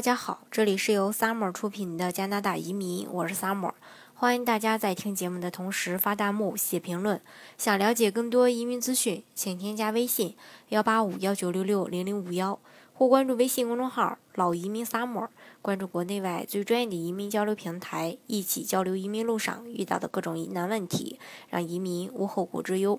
大家好，这里是由 Summer 出品的加拿大移民，我是 Summer。欢迎大家在听节目的同时发弹幕、写评论。想了解更多移民资讯，请添加微信幺八五幺九六六零零五幺，或关注微信公众号“老移民 Summer”，关注国内外最专业的移民交流平台，一起交流移民路上遇到的各种疑难问题，让移民无后顾之忧。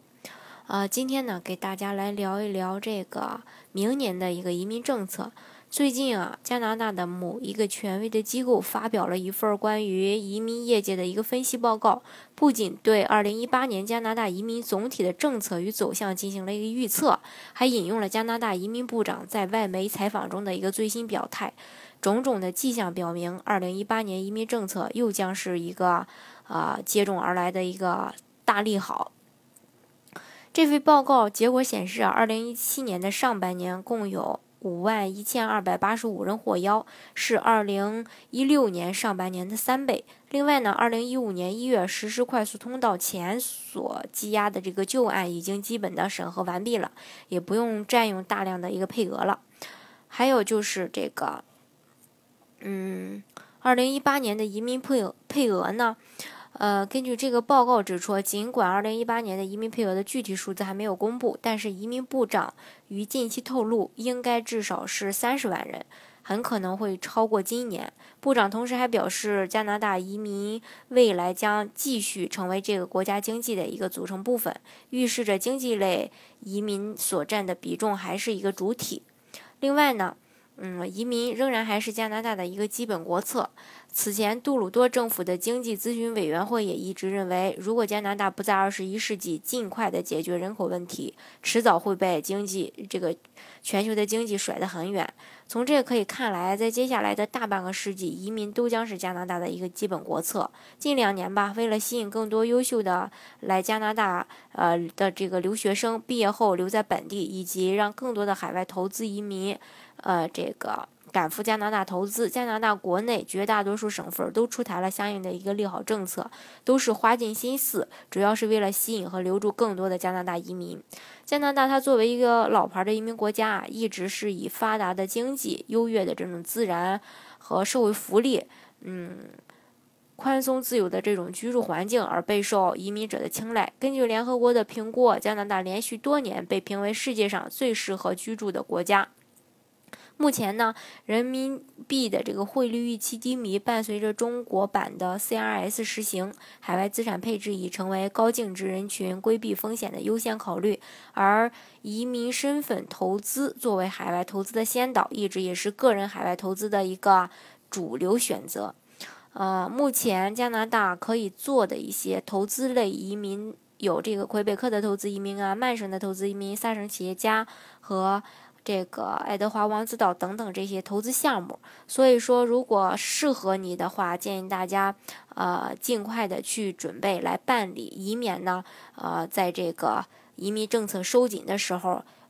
呃，今天呢，给大家来聊一聊这个明年的一个移民政策。最近啊，加拿大的某一个权威的机构发表了一份关于移民业界的一个分析报告，不仅对2018年加拿大移民总体的政策与走向进行了一个预测，还引用了加拿大移民部长在外媒采访中的一个最新表态。种种的迹象表明，2018年移民政策又将是一个啊接踵而来的一个大利好。这份报告结果显示啊，2017年的上半年共有。五万一千二百八十五人获邀，是二零一六年上半年的三倍。另外呢，二零一五年一月实施快速通道前所积压的这个旧案已经基本的审核完毕了，也不用占用大量的一个配额了。还有就是这个，嗯，二零一八年的移民配额配额呢？呃，根据这个报告指出，尽管2018年的移民配额的具体数字还没有公布，但是移民部长于近期透露，应该至少是30万人，很可能会超过今年。部长同时还表示，加拿大移民未来将继续成为这个国家经济的一个组成部分，预示着经济类移民所占的比重还是一个主体。另外呢，嗯，移民仍然还是加拿大的一个基本国策。此前，杜鲁多政府的经济咨询委员会也一直认为，如果加拿大不在二十一世纪尽快地解决人口问题，迟早会被经济这个全球的经济甩得很远。从这个可以看来，在接下来的大半个世纪，移民都将是加拿大的一个基本国策。近两年吧，为了吸引更多优秀的来加拿大呃的这个留学生毕业后留在本地，以及让更多的海外投资移民呃这个。赶赴加拿大投资，加拿大国内绝大多数省份都出台了相应的一个利好政策，都是花尽心思，主要是为了吸引和留住更多的加拿大移民。加拿大它作为一个老牌的移民国家啊，一直是以发达的经济、优越的这种自然和社会福利，嗯，宽松自由的这种居住环境而备受移民者的青睐。根据联合国的评估，加拿大连续多年被评为世界上最适合居住的国家。目前呢，人民币的这个汇率预期低迷，伴随着中国版的 CRS 实行，海外资产配置已成为高净值人群规避风险的优先考虑。而移民身份投资作为海外投资的先导，一直也是个人海外投资的一个主流选择。呃，目前加拿大可以做的一些投资类移民有这个魁北克的投资移民啊，曼省的投资移民，萨省企业家和。这个爱德华王子岛等等这些投资项目，所以说如果适合你的话，建议大家呃尽快的去准备来办理，以免呢呃在这个移民政策收紧的时候，